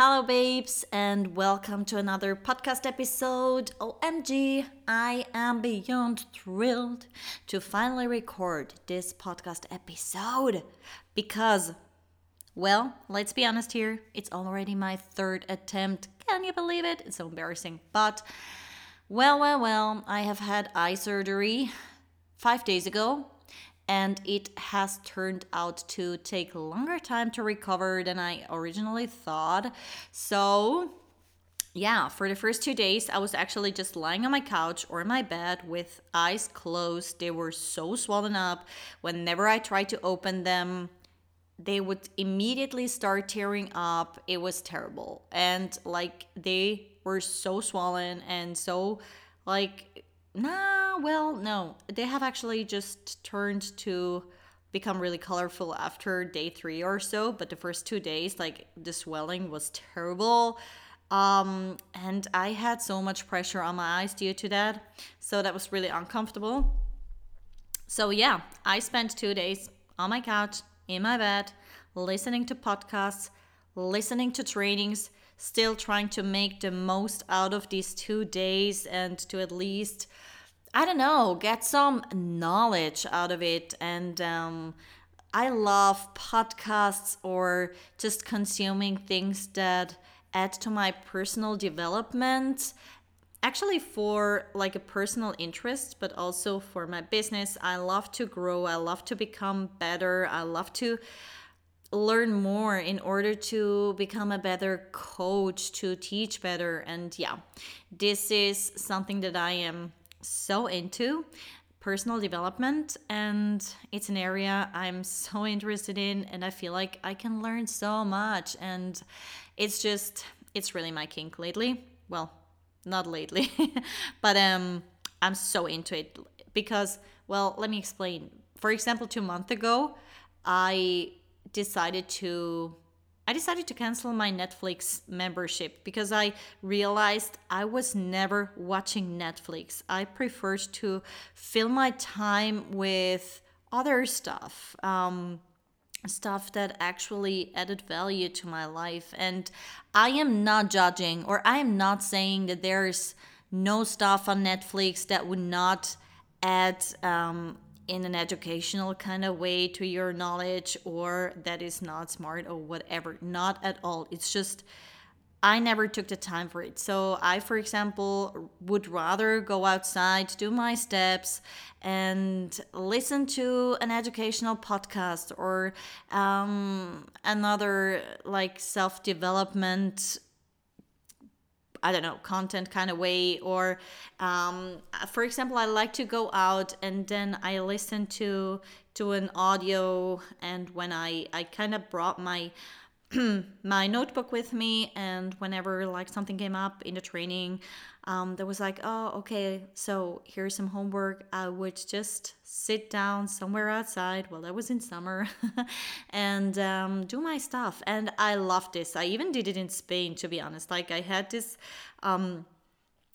Hello, babes, and welcome to another podcast episode. OMG, I am beyond thrilled to finally record this podcast episode because, well, let's be honest here, it's already my third attempt. Can you believe it? It's so embarrassing. But, well, well, well, I have had eye surgery five days ago and it has turned out to take longer time to recover than I originally thought. So, yeah, for the first two days, I was actually just lying on my couch or my bed with eyes closed. They were so swollen up. Whenever I tried to open them, they would immediately start tearing up. It was terrible. And like they were so swollen and so like Nah, well, no. They have actually just turned to become really colorful after day three or so, but the first two days, like the swelling was terrible. Um, and I had so much pressure on my eyes due to that. So that was really uncomfortable. So, yeah, I spent two days on my couch, in my bed, listening to podcasts, listening to trainings, still trying to make the most out of these two days and to at least I don't know, get some knowledge out of it. And um, I love podcasts or just consuming things that add to my personal development. Actually, for like a personal interest, but also for my business. I love to grow, I love to become better, I love to learn more in order to become a better coach, to teach better. And yeah, this is something that I am so into personal development and it's an area I'm so interested in and I feel like I can learn so much and it's just it's really my kink lately. Well, not lately, but um I'm so into it because well, let me explain. For example, 2 months ago, I decided to I decided to cancel my Netflix membership because I realized I was never watching Netflix. I preferred to fill my time with other stuff. Um, stuff that actually added value to my life. And I am not judging or I am not saying that there's no stuff on Netflix that would not add um, in an educational kind of way to your knowledge or that is not smart or whatever. Not at all. It's just I never took the time for it. So I, for example, would rather go outside, do my steps, and listen to an educational podcast or um, another like self development I don't know, content kind of way. Or, um, for example, I like to go out and then I listen to to an audio, and when I I kind of brought my my notebook with me and whenever like something came up in the training um, that was like oh okay so here's some homework. I would just sit down somewhere outside well that was in summer and um, do my stuff. And i loved this. I even did it in spain to be honest. Like i had this um,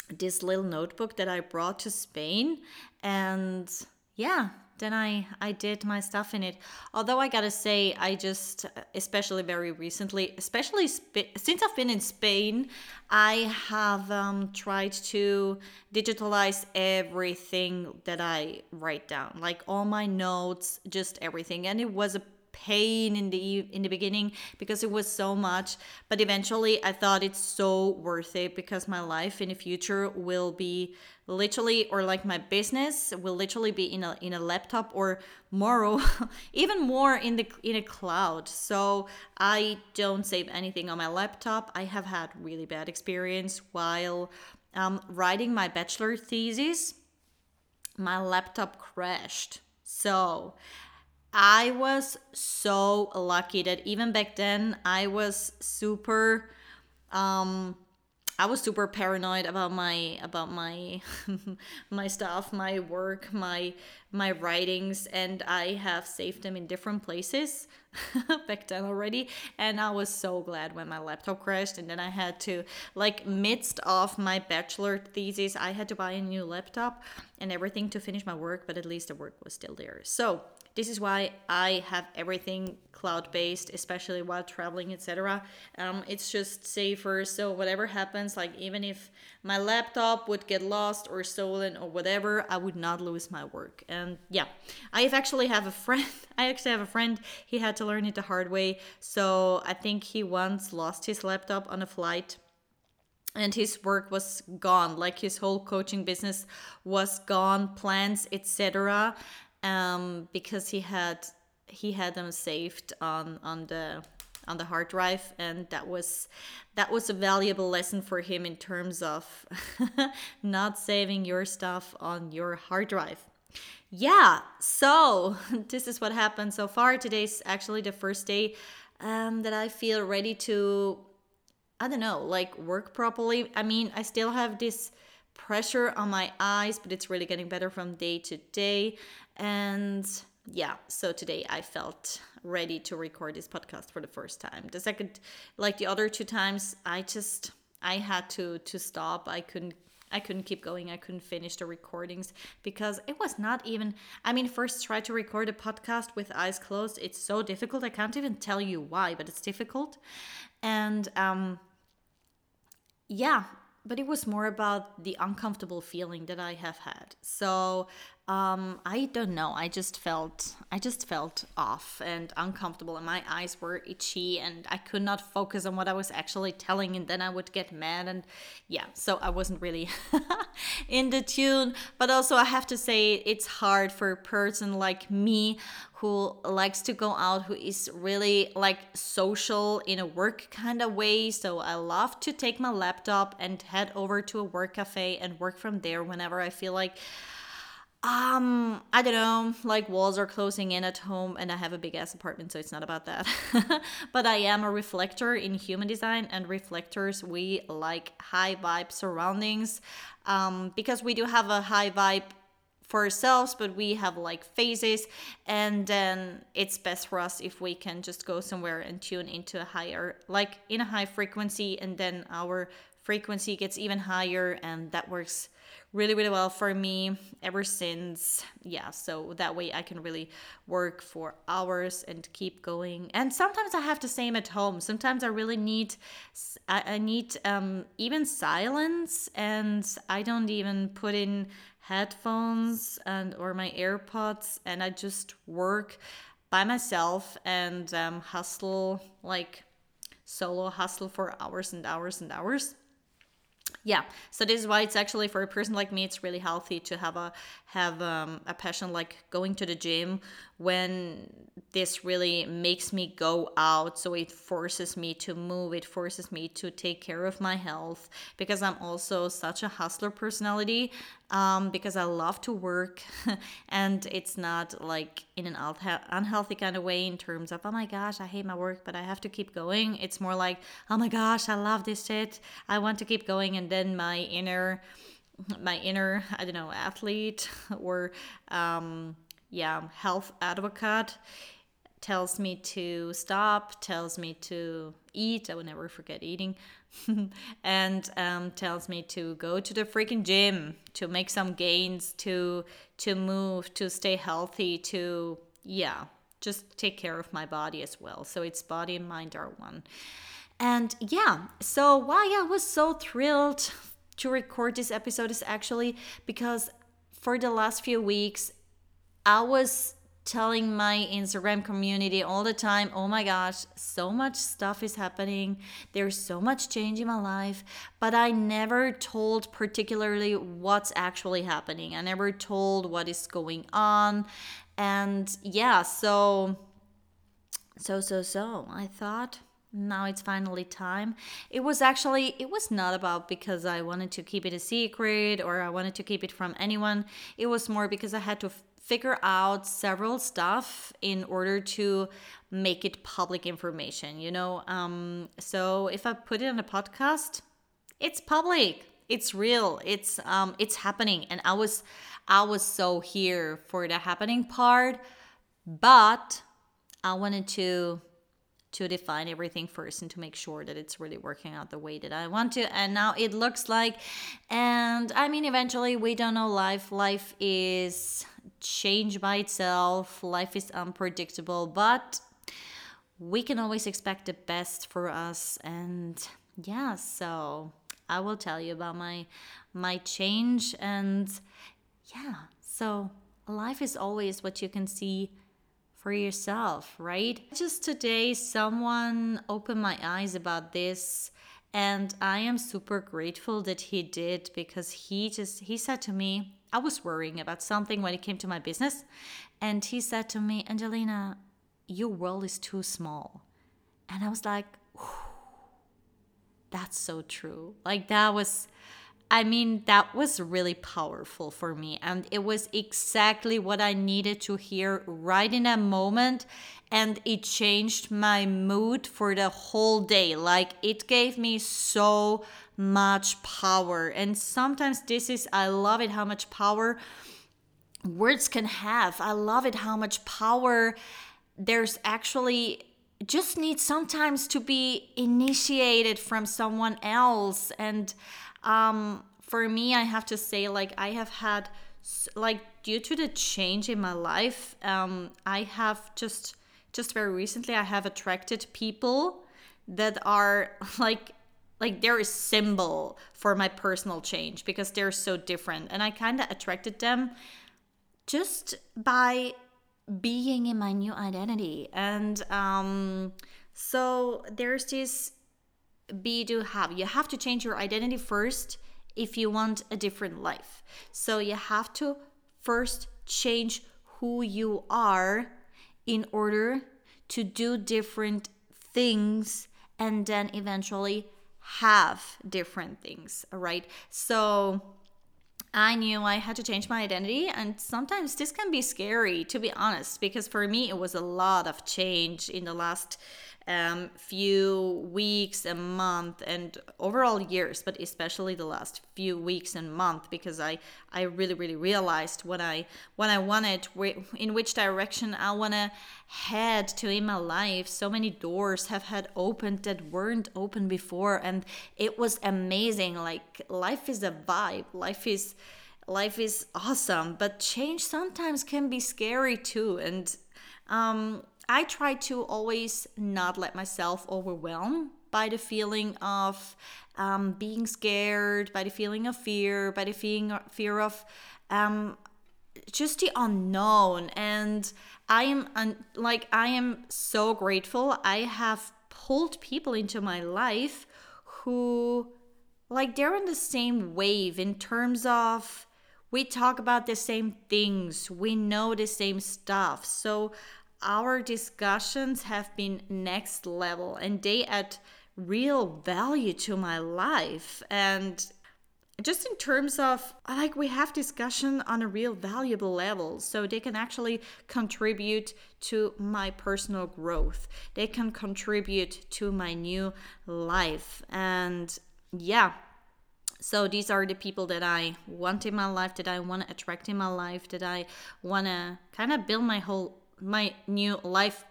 this little notebook that i brought to spain and yeah then I I did my stuff in it. Although I gotta say, I just especially very recently, especially sp- since I've been in Spain, I have um, tried to digitalize everything that I write down, like all my notes, just everything, and it was a pain in the in the beginning because it was so much but eventually i thought it's so worth it because my life in the future will be literally or like my business will literally be in a in a laptop or more even more in the in a cloud. So i don't save anything on my laptop. I have had really bad experience while um, writing my bachelor thesis. My laptop crashed. So I was so lucky that even back then I was super um I was super paranoid about my about my my stuff, my work, my my writings and I have saved them in different places back then already and I was so glad when my laptop crashed and then I had to like midst of my bachelor thesis I had to buy a new laptop and everything to finish my work but at least the work was still there. So this is why I have everything cloud based, especially while traveling, etc. Um, it's just safer. So whatever happens, like even if my laptop would get lost or stolen or whatever, I would not lose my work. And yeah, I actually have a friend. I actually have a friend. He had to learn it the hard way. So I think he once lost his laptop on a flight and his work was gone like his whole coaching business was gone plans etc um, because he had he had them saved on on the on the hard drive and that was that was a valuable lesson for him in terms of not saving your stuff on your hard drive. Yeah so this is what happened so far. Today's actually the first day um, that i feel ready to i don't know like work properly. I mean i still have this pressure on my eyes but it's really getting better from day to day and yeah, so today I felt ready to record this podcast for the first time. The second, like the other two times, I just I had to to stop. I couldn't I couldn't keep going. I couldn't finish the recordings because it was not even. I mean, first try to record a podcast with eyes closed. It's so difficult. I can't even tell you why, but it's difficult. And um, yeah, but it was more about the uncomfortable feeling that I have had. So um, I don't know. I just felt I just felt off and uncomfortable, and my eyes were itchy, and I could not focus on what I was actually telling, and then I would get mad, and yeah, so I wasn't really in the tune. But also, I have to say, it's hard for a person like me who likes to go out, who is really like social in a work kind of way. So I love to take my laptop and head over to a work cafe and work from there whenever I feel like um, I don't know, like walls are closing in at home and I have a big ass apartment, so it's not about that. but I am a reflector in human design and reflectors, we like high vibe surroundings. Um, because we do have a high vibe for ourselves, but we have like phases, and then it's best for us if we can just go somewhere and tune into a higher, like in a high frequency, and then our frequency gets even higher, and that works really really well for me ever since. Yeah so that way i can really work for hours and keep going. And sometimes i have the same at home. Sometimes i really need i, need um, even silence and i don't even put in headphones and or my airpods and i just work by myself and um, hustle like solo hustle for hours and hours and hours yeah so this is why it's actually for a person like me it's really healthy to have a have um, a passion like going to the gym when this really makes me go out. So it forces me to move it forces me to take care of my health because i'm also such a hustler personality um, because i love to work. And it's not like in an unhealthy kind of way in terms of oh my gosh i hate my work but i have to keep going. It's more like oh my gosh i love this shit. I want to keep going. And then my inner my inner i don't know athlete or um yeah, health advocate tells me to stop, tells me to eat. I will never forget eating. and um, tells me to go to the freaking gym, to make some gains, to to move, to stay healthy, to yeah, just take care of my body as well. So it's body and mind are one. And yeah, so why I was so thrilled to record this episode is actually because for the last few weeks I was telling my Instagram community all the time, oh my gosh, so much stuff is happening. There's so much change in my life. But I never told particularly what's actually happening. I never told what is going on. And yeah, so, so, so, so, I thought now it's finally time. It was actually, it was not about because I wanted to keep it a secret or I wanted to keep it from anyone. It was more because I had to figure out several stuff in order to make it public information you know? Um, so if i put it on a podcast it's public. It's real. It's um it's happening. And i was i was so here for the happening part but i wanted to to define everything first and to make sure that it's really working out the way that I want to. And now it looks like, and I mean, eventually we don't know life. Life is change by itself, life is unpredictable, but we can always expect the best for us. And yeah, so I will tell you about my my change and yeah, so life is always what you can see for yourself, right? Just today, someone opened my eyes about this. And I am super grateful that he did because he just, he said to me, I was worrying about something when it came to my business. And he said to me, Angelina, your world is too small. And I was like, that's so true. Like, that was I mean, that was really powerful for me. And it was exactly what I needed to hear right in that moment. And it changed my mood for the whole day. Like, it gave me so much power. And sometimes this is, I love it how much power words can have. I love it how much power there's actually just needs sometimes to be initiated from someone else. And um, for me, I have to say, like, I have had, like, due to the change in my life, um, I have just, just very recently, I have attracted people that are like, like they're a symbol for my personal change because they're so different, and I kind of attracted them just by being in my new identity, and um, so there's this be do have. You have to change your identity first if you want a different life. So you have to first change who you are in order to do different things and then eventually have different things, right? So I knew I had to change my identity, and sometimes this can be scary, to be honest, because for me it was a lot of change in the last um, few weeks a month and overall years but especially the last few weeks and month because i i really really realized what i when i wanted in which direction i want to head to in my life. So many doors have had opened that weren't open before and it was amazing. Like life is a vibe. Life is life is awesome but change sometimes can be scary too and um I try to always not let myself overwhelm by the feeling of um, being scared, by the feeling of fear, by the feeling fear of um, just the unknown. And I am un- like I am so grateful. I have pulled people into my life who like they're on the same wave in terms of we talk about the same things, we know the same stuff. So our discussions have been next level and they add real value to my life. And just in terms of like we have discussion on a real valuable level so they can actually contribute to my personal growth. They can contribute to my new life. And yeah so these are the people that i want in my life that i want to attract in my life that i want to kind of build my whole my new life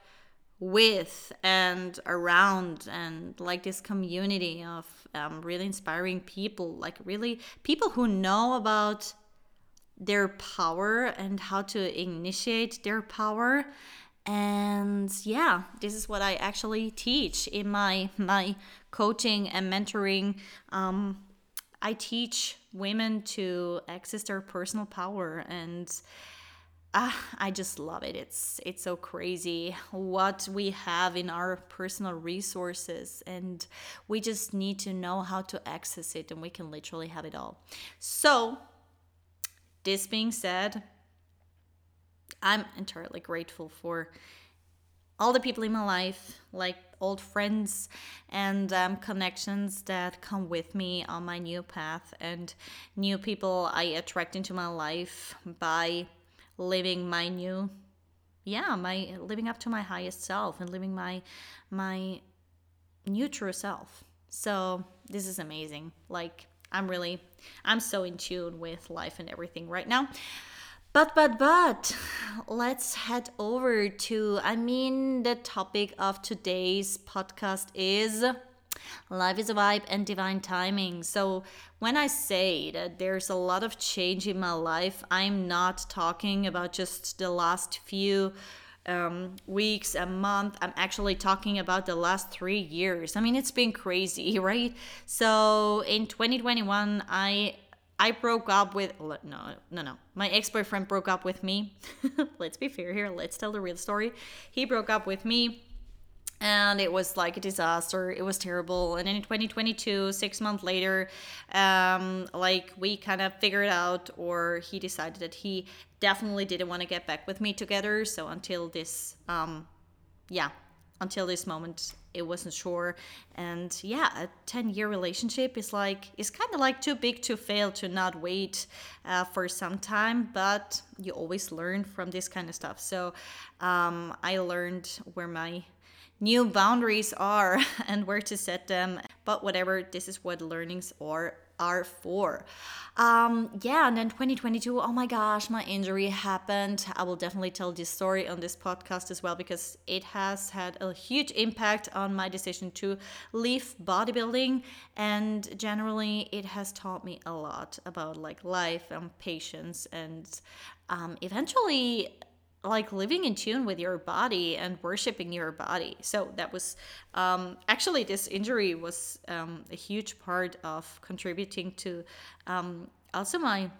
with and around and like this community of um, really inspiring people like really people who know about their power and how to initiate their power. And yeah this is what i actually teach in my my coaching and mentoring. Um, i teach women to access their personal power and ah, I just love it. It's it's so crazy what we have in our personal resources and we just need to know how to access it and we can literally have it all. So, this being said, I'm entirely grateful for all the people in my life, like old friends and um, connections that come with me on my new path, and new people I attract into my life by living my new yeah my living up to my highest self and living my my new true self. So this is amazing. Like i'm really i'm so in tune with life and everything right now. But, but, but, let's head over to, I mean, the topic of today's podcast is life is a vibe and divine timing. So, when I say that there's a lot of change in my life, I'm not talking about just the last few um, weeks, a month. I'm actually talking about the last three years. I mean, it's been crazy, right? So, in 2021, I I broke up with no no no my ex boyfriend broke up with me. Let's be fair here. Let's tell the real story. He broke up with me, and it was like a disaster. It was terrible. And in 2022, six months later, um, like we kind of figured out, or he decided that he definitely didn't want to get back with me together. So until this, um, yeah, until this moment it wasn't sure and yeah a 10 year relationship is like is kind of like too big to fail to not wait uh, for some time but you always learn from this kind of stuff so um, i learned where my new boundaries are and where to set them but whatever this is what learnings are are for. Um, yeah, and then 2022, oh my gosh, my injury happened. I will definitely tell this story on this podcast as well because it has had a huge impact on my decision to leave bodybuilding. And generally, it has taught me a lot about like life and patience and um, eventually like living in tune with your body and worshiping your body. So that was um, actually this injury was um, a huge part of contributing to um, also my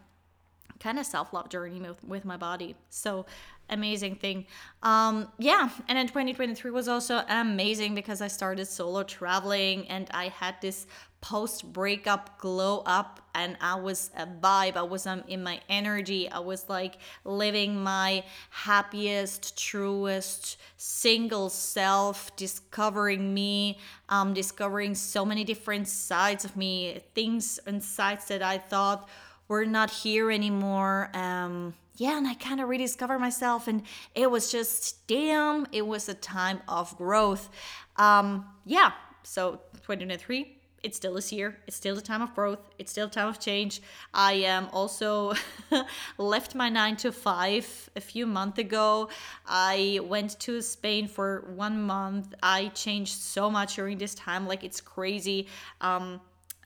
kind of self love journey with, with my body. So amazing thing. Um, yeah, and then 2023 was also amazing because I started solo traveling and I had this post breakup glow up and I was a vibe. I was um, in my energy. I was like living my happiest, truest, single self, discovering me, um, discovering so many different sides of me, things and sides that I thought were not here anymore. Um, yeah, and I kind of rediscovered myself, and it was just damn, it was a time of growth. Um, yeah, so 2023 it's still this year, It's still the time of growth. It's still a time of change. I am um, also left my nine to five a few months ago. I went to Spain for one month. I changed so much during this time. Like it's crazy. Um,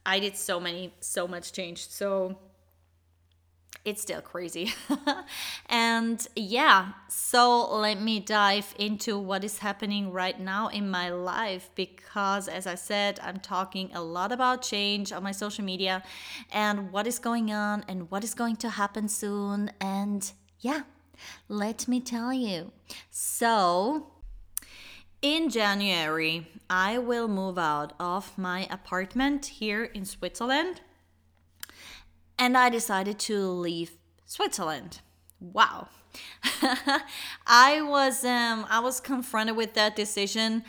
I did so many, so much change. So it's still crazy. and yeah, so let me dive into what is happening right now in my life because, as I said, I'm talking a lot about change on my social media and what is going on and what is going to happen soon. And yeah, let me tell you. So, in January, I will move out of my apartment here in Switzerland and I decided to leave Switzerland. Wow. I was um I was confronted with that decision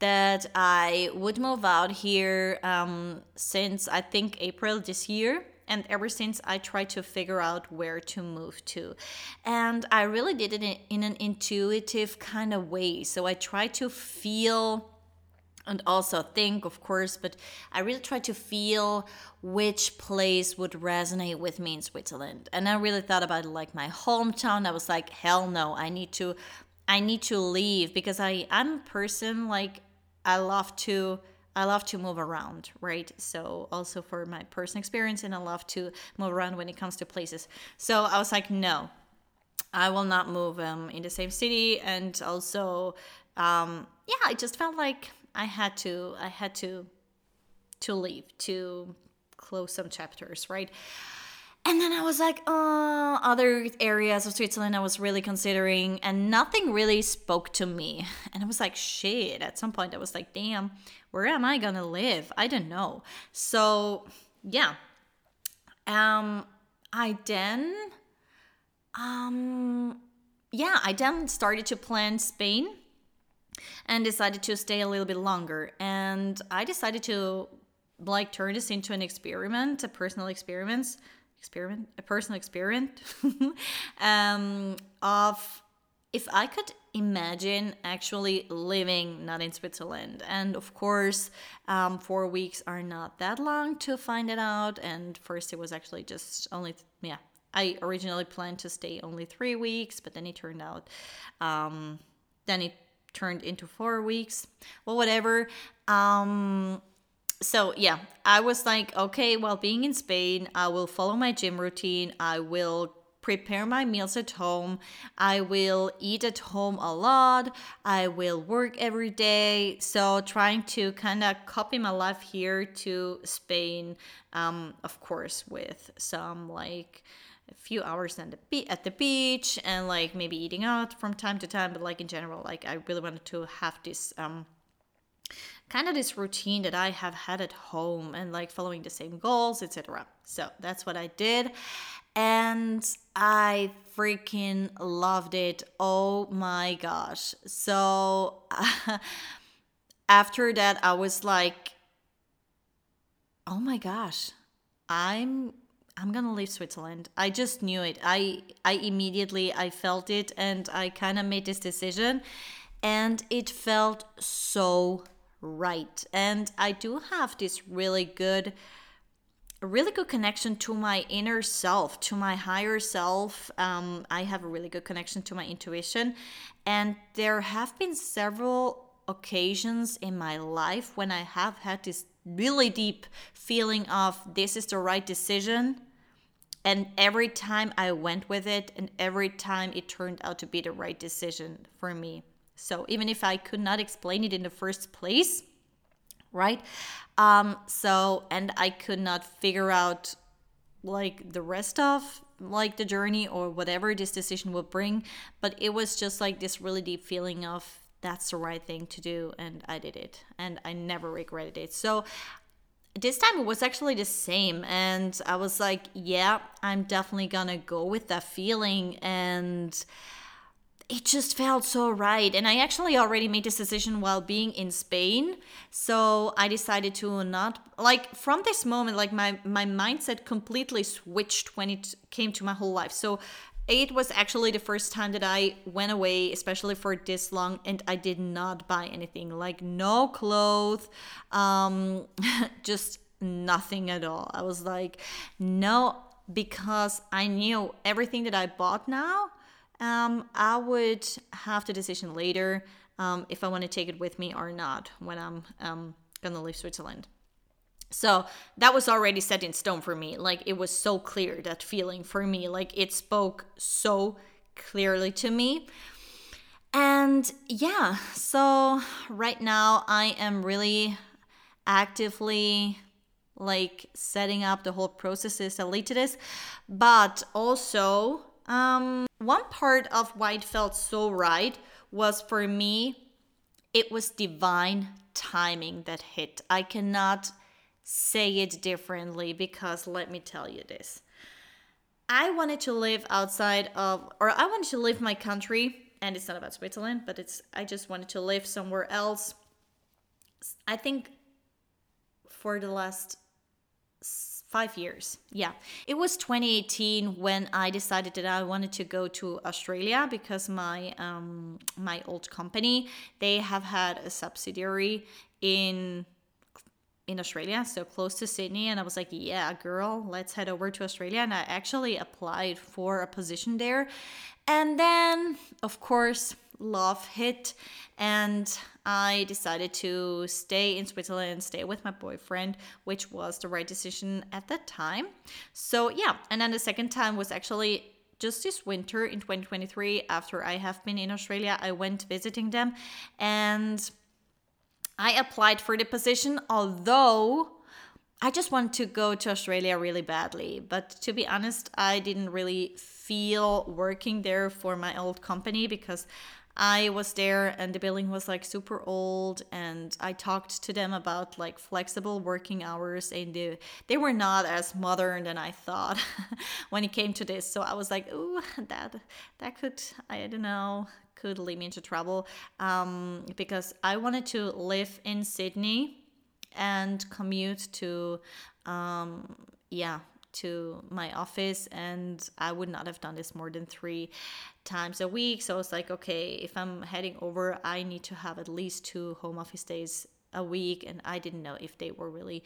that I would move out here um, since I think April this year. And ever since I tried to figure out where to move to. And I really did it in an intuitive kind of way. So I tried to feel and also think, of course, but I really tried to feel which place would resonate with me in Switzerland. And I really thought about like my hometown. I was like, hell no, I need to I need to leave because I I'm a person like I love to I love to move around, right? So also for my personal experience and I love to move around when it comes to places. So I was like, no. I will not move um, in the same city and also um, yeah, I just felt like I had to I had to to leave to close some chapters, right? And then I was like, oh, other areas of Switzerland I was really considering, and nothing really spoke to me. And I was like, shit. At some point, I was like, damn, where am I gonna live? I don't know. So, yeah. Um, I then, um, yeah, I then started to plan Spain and decided to stay a little bit longer. And I decided to like turn this into an experiment, a personal experiment, experiment, a personal experiment um, of if I could imagine actually living not in Switzerland. And of course, um, four weeks are not that long to find it out. And first, it was actually just only, yeah, I originally planned to stay only three weeks, but then it turned out, um, then it turned into four weeks. Well, whatever. Um, so yeah, I was like, okay, well, being in Spain, I will follow my gym routine. I will prepare my meals at home. I will eat at home a lot. I will work every day. So trying to kind of copy my life here to Spain, um, of course, with some like a few hours at the, be- at the beach and like maybe eating out from time to time. But like in general, like I really wanted to have this. Um, kind of this routine that I have had at home and like following the same goals, etc. So that's what I did and I freaking loved it. Oh my gosh. So after that I was like oh my gosh. I'm I'm to leave Switzerland. I just knew it. I I immediately I felt it and I kind of made this decision and it felt so right. And I do have this really good really good connection to my inner self, to my higher self. Um, I have a really good connection to my intuition. And there have been several occasions in my life when I have had this really deep feeling of this is the right decision. And every time I went with it, and every time it turned out to be the right decision for me. So even if I could not explain it in the first place, right? Um, so, and I could not figure out like the rest of like the journey or whatever this decision would bring, but it was just like this really deep feeling of that's the right thing to do, and I did it, and I never regretted it. So, this time it was actually the same and i was like yeah i'm definitely gonna go with that feeling and it just felt so right. And I actually already made this decision while being in Spain. So I decided to not like from this moment, like my my mindset completely switched when it came to my whole life. So it was actually the first time that I went away, especially for this long, and I did not buy anything. Like no clothes, um, just nothing at all. I was like, no, because I knew everything that I bought now um, I would have the decision later um, if I want to take it with me or not when I'm um, gonna leave Switzerland. So that was already set in stone for me. Like it was so clear that feeling for me. Like it spoke so clearly to me. And yeah, so right now I am really actively like setting up the whole processes that lead to this, but also um, one part of why it felt so right was for me, it was divine timing that hit. I cannot say it differently because let me tell you this. I wanted to live outside of, or I wanted to leave my country, and it's not about Switzerland, but it's, I just wanted to live somewhere else. I think for the last five years yeah it was 2018 when i decided that i wanted to go to australia because my um my old company they have had a subsidiary in in australia so close to sydney and i was like yeah girl let's head over to australia and i actually applied for a position there and then of course love hit and I decided to stay in Switzerland, stay with my boyfriend, which was the right decision at that time. So, yeah, and then the second time was actually just this winter in 2023 after I have been in Australia. I went visiting them and I applied for the position, although I just want to go to Australia really badly. But to be honest, I didn't really feel working there for my old company because I was there and the building was like super old and I talked to them about like flexible working hours and they, they were not as modern than I thought when it came to this. So I was like, "Ooh, that that could I don't know, could lead me into trouble." Um, because I wanted to live in Sydney and commute to um, yeah, to my office and I would not have done this more than three times a week. So I was like, okay, if I'm heading over, I need to have at least two home office days a week and i didn't know if they were really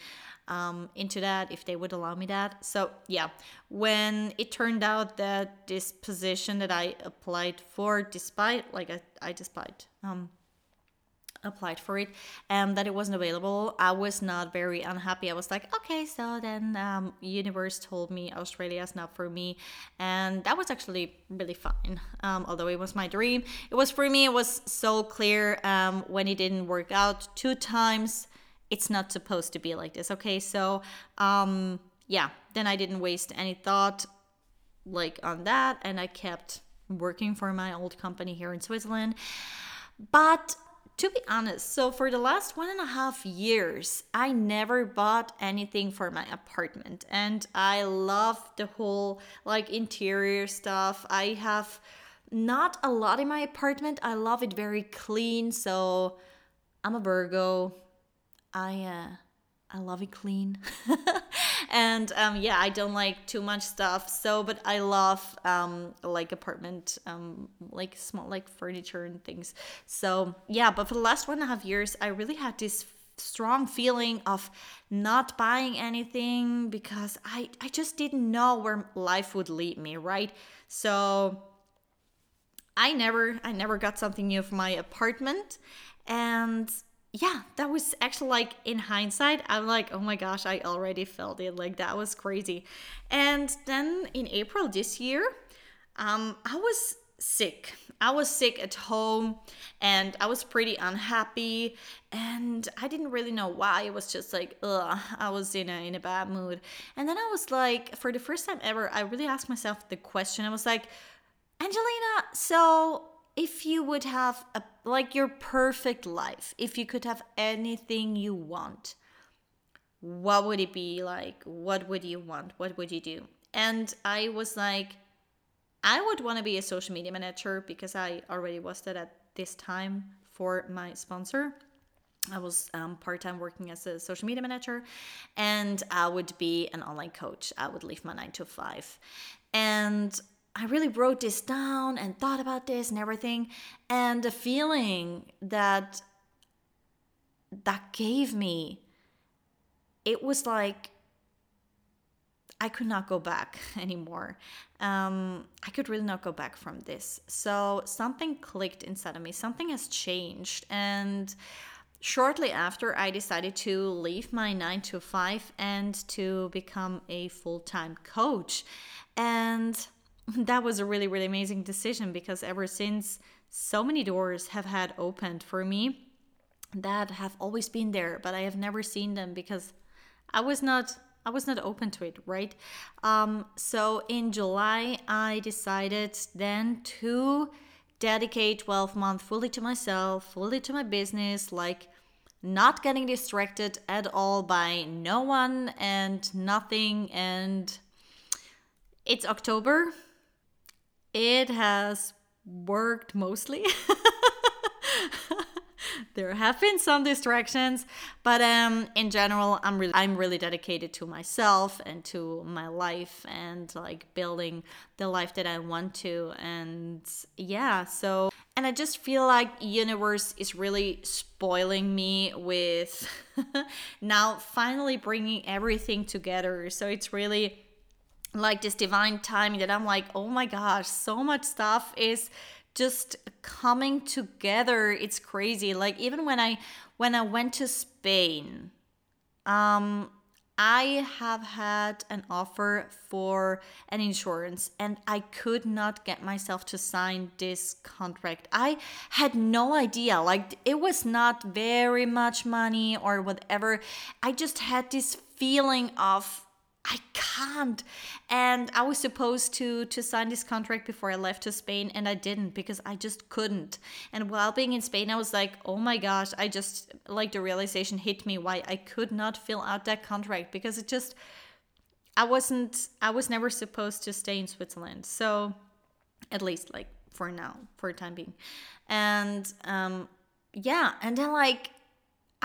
um, into that if they would allow me that. So yeah. When it turned out that this position that i applied for despite like i, I despite um, applied for it and that it wasn't available. I was not very unhappy. I was like okay so then um, universe told me australia is not for me. And that was actually really fine um, although it was my dream. It was for me. It was so clear um, when it didn't work out two times it's not supposed to be like this okay? So um, yeah then i didn't waste any thought like on that and i kept working for my old company here in switzerland. But to be honest, so for the last one and a half years, I never bought anything for my apartment. And I love the whole like interior stuff. I have not a lot in my apartment. I love it very clean. So I'm a Virgo. I uh I love it clean. and um, yeah, I don't like too much stuff. So, but I love um, like apartment, um, like small, like furniture and things. So yeah, but for the last one and a half years, I really had this strong feeling of not buying anything because I, I just didn't know where life would lead me, right? So I never I never got something new for my apartment and yeah, that was actually like in hindsight, I'm like, oh my gosh, I already felt it. Like that was crazy. And then in April this year, um, I was sick. I was sick at home and I was pretty unhappy and I didn't really know why. It was just like, ugh, I was in a in a bad mood. And then I was like, for the first time ever, I really asked myself the question. I was like, Angelina, so if you would have a like your perfect life, if you could have anything you want, what would it be like? What would you want? What would you do? And I was like, I would want to be a social media manager because I already was that at this time for my sponsor. I was um, part time working as a social media manager, and I would be an online coach. I would leave my nine to five. And I really wrote this down and thought about this and everything. And the feeling that that gave me, it was like I could not go back anymore. Um, I could really not go back from this. So something clicked inside of me, something has changed. And shortly after, I decided to leave my nine to five and to become a full time coach. And that was a really, really amazing decision because ever since, so many doors have had opened for me that have always been there, but I have never seen them because I was not. I was not open to it, right? Um, so in July, I decided then to dedicate 12 months fully to myself, fully to my business, like not getting distracted at all by no one and nothing. And it's October, it has worked mostly. there have been some distractions, but um, in general, I'm really I'm really dedicated to myself and to my life and like building the life that I want to. And yeah, so and I just feel like universe is really spoiling me with now finally bringing everything together. So it's really like this divine timing that I'm like, oh my gosh, so much stuff is just coming together. It's crazy. Like even when I when I went to Spain, um I have had an offer for an insurance and I could not get myself to sign this contract. I had no idea. Like, it was not very much money or whatever. I just had this feeling of I can't. And I was supposed to to sign this contract before I left to Spain and I didn't because I just couldn't. And while being in Spain I was like, "Oh my gosh, I just like the realization hit me why I could not fill out that contract because it just I wasn't I was never supposed to stay in Switzerland. So at least like for now, for time being. And um yeah, and then like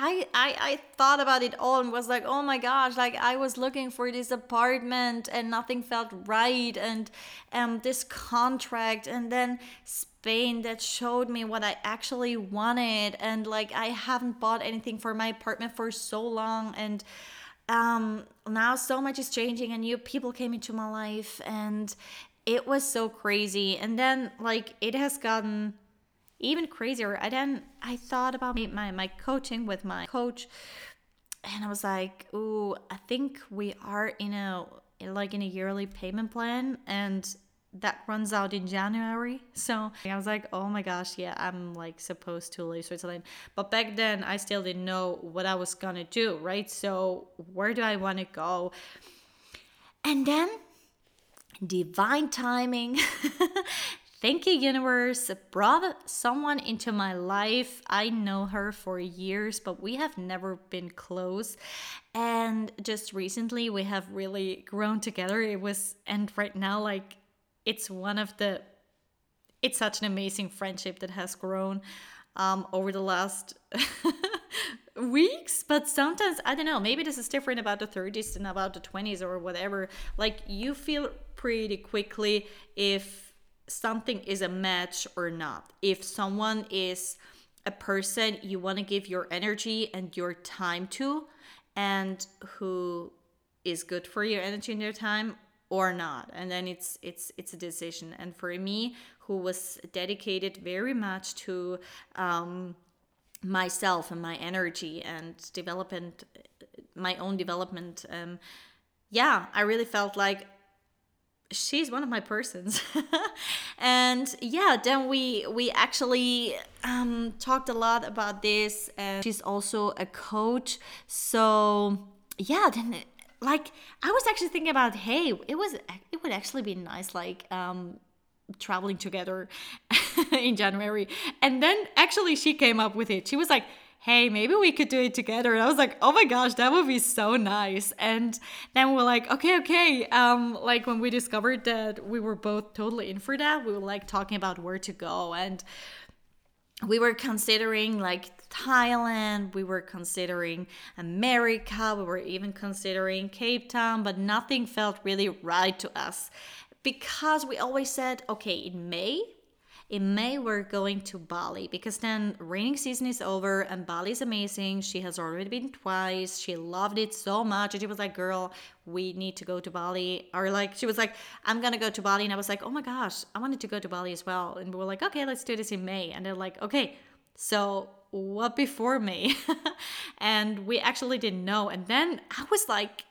I, I I thought about it all and was like, oh my gosh, like I was looking for this apartment and nothing felt right and um this contract and then Spain that showed me what I actually wanted and like I haven't bought anything for my apartment for so long and um now so much is changing and new people came into my life and it was so crazy. And then like it has gotten even crazier i then i thought about my my coaching with my coach and i was like oh i think we are in a like in a yearly payment plan and that runs out in January. So I was like, oh my gosh, yeah, I'm like supposed to leave Switzerland. But back then, I still didn't know what I was gonna do, right? So where do I wanna go? And then divine timing Thank you, universe. Brought someone into my life. I know her for years, but we have never been close. And just recently, we have really grown together. It was, and right now, like, it's one of the, it's such an amazing friendship that has grown um, over the last weeks. But sometimes, I don't know, maybe this is different about the 30s than about the 20s or whatever. Like, you feel pretty quickly if something is a match or not. If someone is a person you want to give your energy and your time to, and who is good for your energy and your time or not and then it's it's it's a decision and for me who was dedicated very much to um, myself and my energy and development my own development um, yeah i really felt like she's one of my persons. And yeah then we we actually um talked a lot about this and she's also a coach. So yeah then like i was actually thinking about hey it was it would actually be nice like um traveling together in january. And then actually she came up with it. She was like hey, maybe we could do it together. And I was like, oh my gosh, that would be so nice. And then we're like, okay, okay. Um, like when we discovered that we were both totally in for that, we were like talking about where to go. And we were considering like Thailand, we were considering America, we were even considering Cape Town, but nothing felt really right to us because we always said, okay, in May, in May, we're going to Bali because then raining season is over and Bali is amazing. She has already been twice. She loved it so much. And she was like, girl, we need to go to Bali. Or like, she was like, I'm going to go to Bali. And I was like, oh my gosh, I wanted to go to Bali as well. And we were like, okay, let's do this in May. And they're like, okay, so what before May? and we actually didn't know. And then I was like,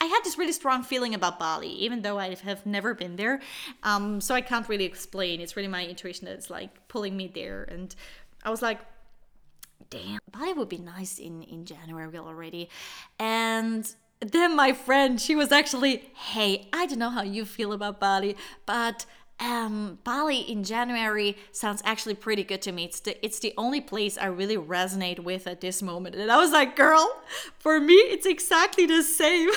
I had this really strong feeling about Bali, even though I have never been there. Um, so I can't really explain. It's really my intuition that's like pulling me there. And I was like, damn, Bali would be nice in, in January already. And then my friend, she was actually, hey, I don't know how you feel about Bali, but um, Bali in January sounds actually pretty good to me. It's the it's the only place I really resonate with at this moment. And I was like, girl, for me, it's exactly the same.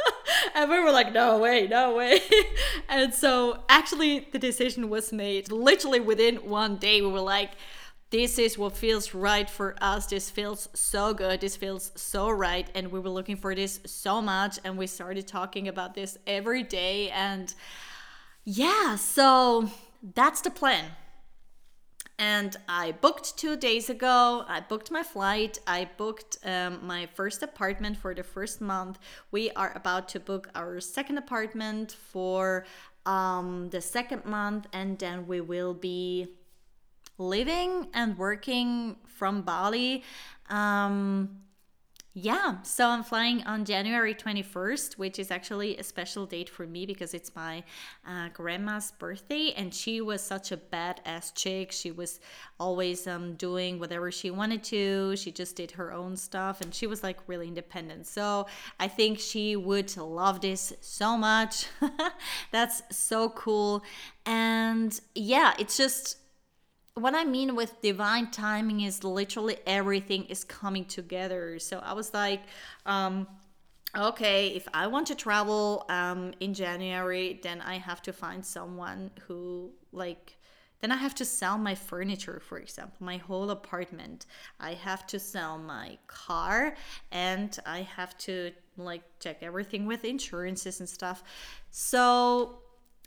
and we were like, no way, no way. and so actually the decision was made literally within one day. We were like, this is what feels right for us. This feels so good. This feels so right. And we were looking for this so much. And we started talking about this every day. And yeah, so that's the plan. And I booked two days ago. I booked my flight. I booked um, my first apartment for the first month. We are about to book our second apartment for um, the second month, and then we will be living and working from Bali. Um, yeah, so I'm flying on January 21st, which is actually a special date for me because it's my uh, grandma's birthday, and she was such a badass chick. She was always um, doing whatever she wanted to. She just did her own stuff, and she was like really independent. So I think she would love this so much. That's so cool. And yeah, it's just what I mean with divine timing is literally everything is coming together. So I was like, um, okay, if I want to travel um, in January, then I have to find someone who like then I have to sell my furniture, for example, my whole apartment. I have to sell my car and I have to like check everything with insurances and stuff. So,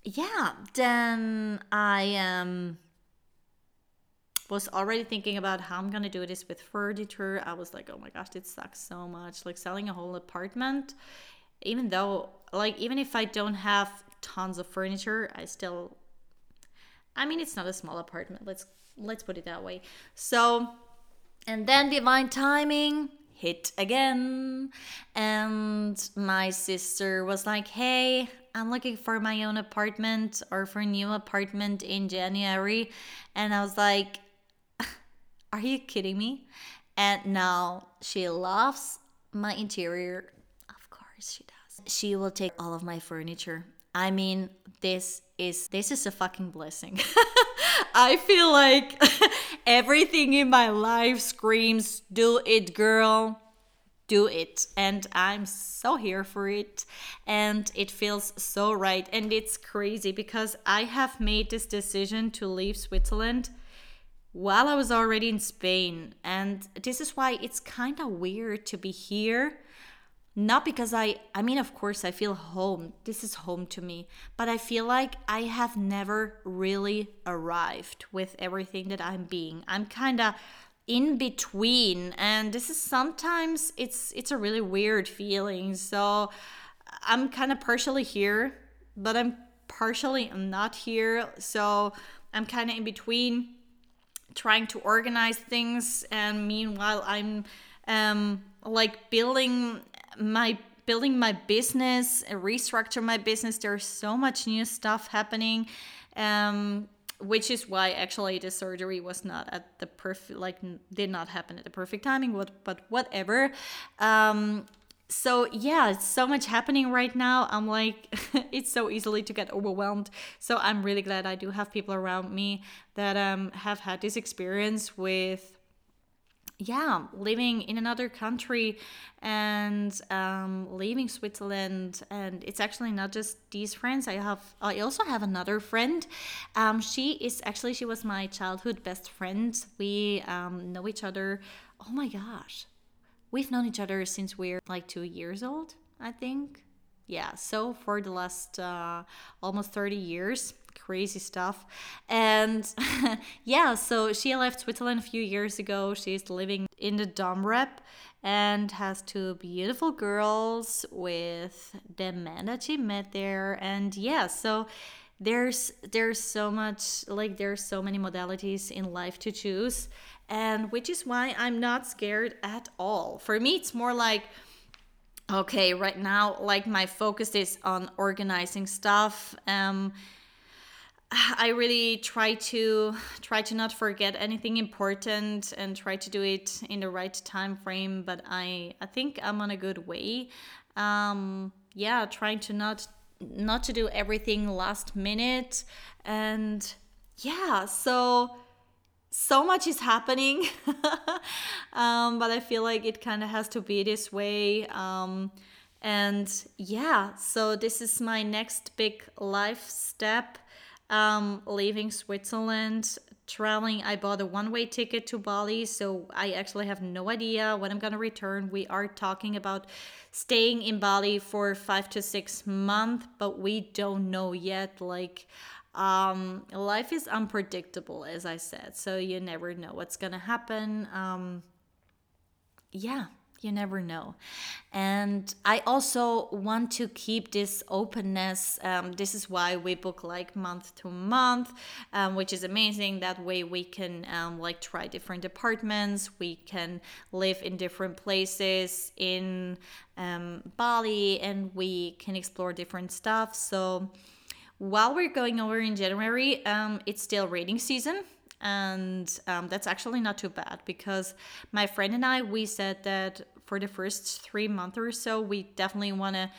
yeah, then I um was already thinking about how I'm gonna do this with furniture. I was like, oh my gosh, it sucks so much. Like selling a whole apartment, even though, like, even if I don't have tons of furniture, I still, I mean, it's not a small apartment. Let's let's put it that way. So, and then divine timing hit again, and my sister was like, hey. I'm looking for my own apartment or for a new apartment in January. And I was like, are you kidding me? And now she loves my interior. Of course she does. She will take all of my furniture. I mean, this is this is a fucking blessing. I feel like everything in my life screams, "Do it, girl." do it and i'm so here for it and it feels so right and it's crazy because i have made this decision to leave switzerland while I was already in Spain. And this is why it's kind of weird to be here. Not because I, I mean, of course, I feel home. This is home to me. But I feel like I have never really arrived with everything that I'm being. I'm kind of in between and this is sometimes it's it's a really weird feeling so i'm kind of partially here but i'm partially not here so i'm kind of in between trying to organize things and meanwhile i'm um like building my building my business restructure my business. There's so much new stuff happening um which is why actually the surgery was not at the perfect like did not happen at the perfect timing but but whatever. Um so yeah it's so much happening right now. I'm like it's so easily to get overwhelmed. So i'm really glad i do have people around me that um have had this experience with yeah living in another country and um, leaving switzerland. And it's actually not just these friends. I have i also have another friend. Um, she is actually she was my childhood best friend. We um, know each other oh my gosh we've known each other since we're like two years old, I think. Yeah, so for the last uh, almost 30 years, crazy stuff. And yeah, so she left Switzerland a few years ago. She's living in the Dom Rep and has two beautiful girls with the man that she met there. And yeah, so there's there's so much like there's so many modalities in life to choose and which is why I'm not scared at all. For me, it's more like, okay, right now, like my focus is on organizing stuff. Um, I really try to try to not forget anything important and try to do it in the right time frame. But I I think I'm on a good way. Um, yeah, trying to not not to do everything last minute. And yeah so so much is happening. Um, but i feel like it kind of has to be this way um, and yeah so this is my next big life step um, leaving switzerland traveling i bought a one-way ticket to bali so i actually have no idea when i'm gonna return we are talking about staying in bali for five to six months but we don't know yet like um, life is unpredictable, as I said, so you never know what's gonna happen. Um, yeah, you never know. And I also want to keep this openness. Um, this is why we book like month to month, um, which is amazing. That way we can um, like try different apartments. We can live in different places in um, Bali, and we can explore different stuff. So while we're going over in January, um, it's still rating season. And um, that's actually not too bad because my friend and I, we said that for the first three months or so, we definitely want to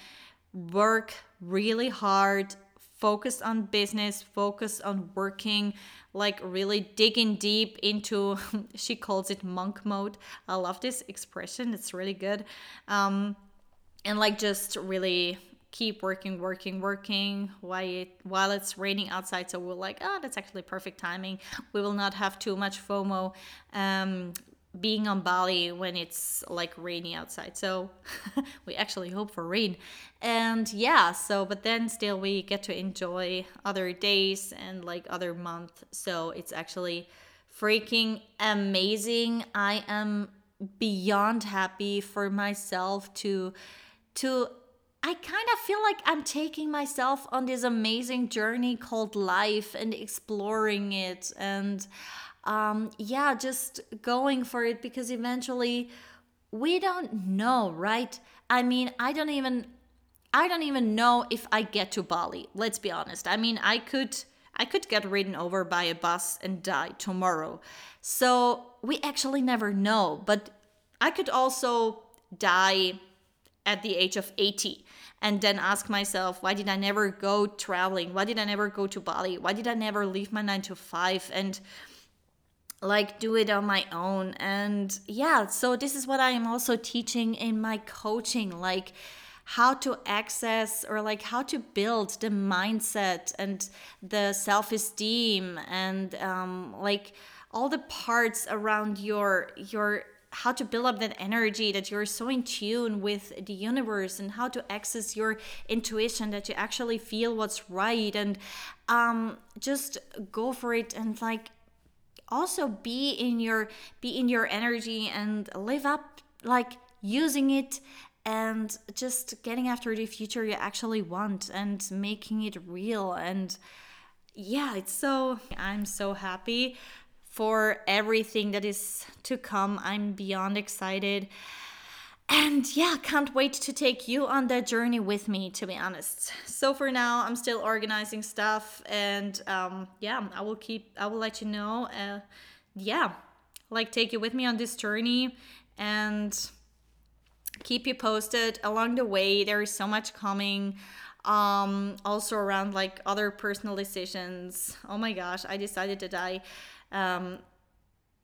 work really hard, focus on business, focus on working, like really digging deep into, she calls it monk mode. I love this expression, it's really good. Um, and like just really keep working, working, working while it, while it's raining outside. So we're like, oh, that's actually perfect timing. We will not have too much FOMO. Um, being on Bali when it's like rainy outside. So we actually hope for rain. And yeah, so but then still we get to enjoy other days and like other month. So it's actually freaking amazing. I am beyond happy for myself to to I kind of feel like I'm taking myself on this amazing journey called life and exploring it and um, yeah, just going for it because eventually we don't know, right? I mean, I don't even I don't even know if I get to Bali. Let's be honest. I mean, I could I could get ridden over by a bus and die tomorrow. So, we actually never know, but I could also die at the age of 80 and then ask myself why did i never go traveling? Why did i never go to bali? Why did i never leave my 9 to 5 and like do it on my own? And yeah so this is what i am also teaching in my coaching like how to access or like how to build the mindset and the self-esteem and um, like all the parts around your your how to build up that energy that you're so in tune with the universe and how to access your intuition that you actually feel what's right and um, just go for it and like also be in your be in your energy and live up like using it and just getting after the future you actually want and making it real and yeah it's so i'm so happy for everything that is to come i'm beyond excited and yeah, can't wait to take you on that journey with me, to be honest. So for now, I'm still organizing stuff, and um, yeah, I will keep, I will let you know. Uh, yeah, like take you with me on this journey and keep you posted along the way. There is so much coming. Um, also around like other personal decisions. Oh my gosh, I decided that I um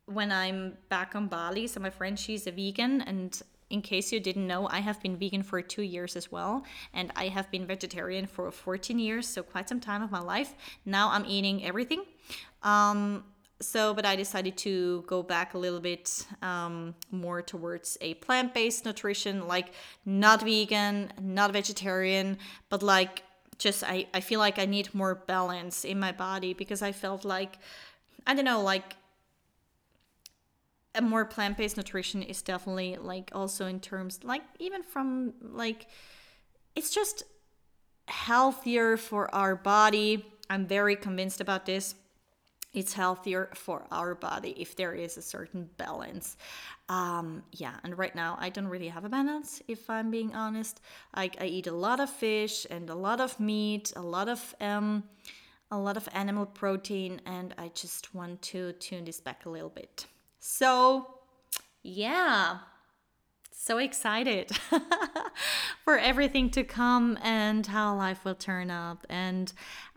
when I'm back on Bali. So my friend, she's a vegan, and in case you didn't know, I have been vegan for two years as well, and I have been vegetarian for 14 years, so quite some time of my life. Now I'm eating everything. Um, so, but I decided to go back a little bit um, more towards a plant based nutrition, like not vegan, not vegetarian, but like just I, I feel like I need more balance in my body because I felt like, I don't know, like a more plant-based nutrition is definitely like also in terms like even from like it's just healthier for our body. I'm very convinced about this. It's healthier for our body if there is a certain balance. Um yeah and right now i don't really have a balance if i'm being honest. Like i eat a lot of fish and a lot of meat a lot of um a lot of animal protein and i just want to tune this back a little bit so, yeah, so excited for everything to come and how life will turn up. And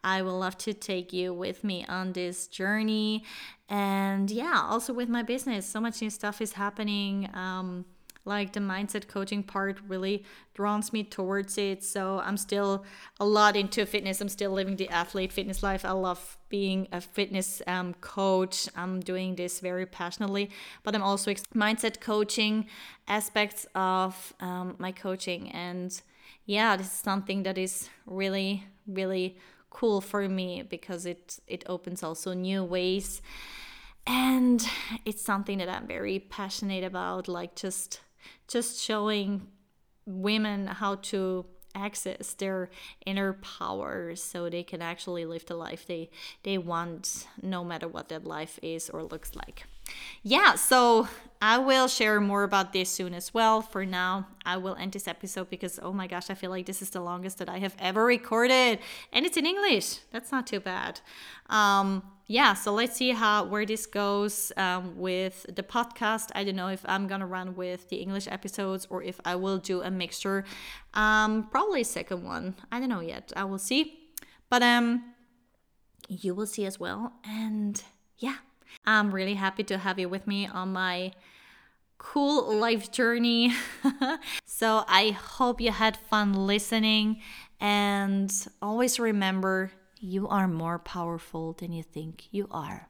I will love to take you with me on this journey. And yeah, also with my business, so much new stuff is happening. Um, like the mindset coaching part really draws me towards it. So i'm still a lot into fitness. I'm still living the athlete fitness life. I love being a fitness um, coach. I'm doing this very passionately but i'm also mindset coaching aspects of um, my coaching. And yeah this is something that is really really cool for me because it it opens also new ways. And it's something that i'm very passionate about like just just showing women how to access their inner power so they can actually live the life they they want no matter what that life is or looks like yeah so i will share more about this soon as well for now i will end this episode because oh my gosh i feel like this is the longest that i have ever recorded and it's in english that's not too bad um yeah, so let's see how where this goes um, with the podcast. I don't know if I'm gonna run with the English episodes or if I will do a mixture. Um, probably second one. I don't know yet. I will see, but um, you will see as well. And yeah, I'm really happy to have you with me on my cool life journey. so I hope you had fun listening and always remember you are more powerful than you think you are.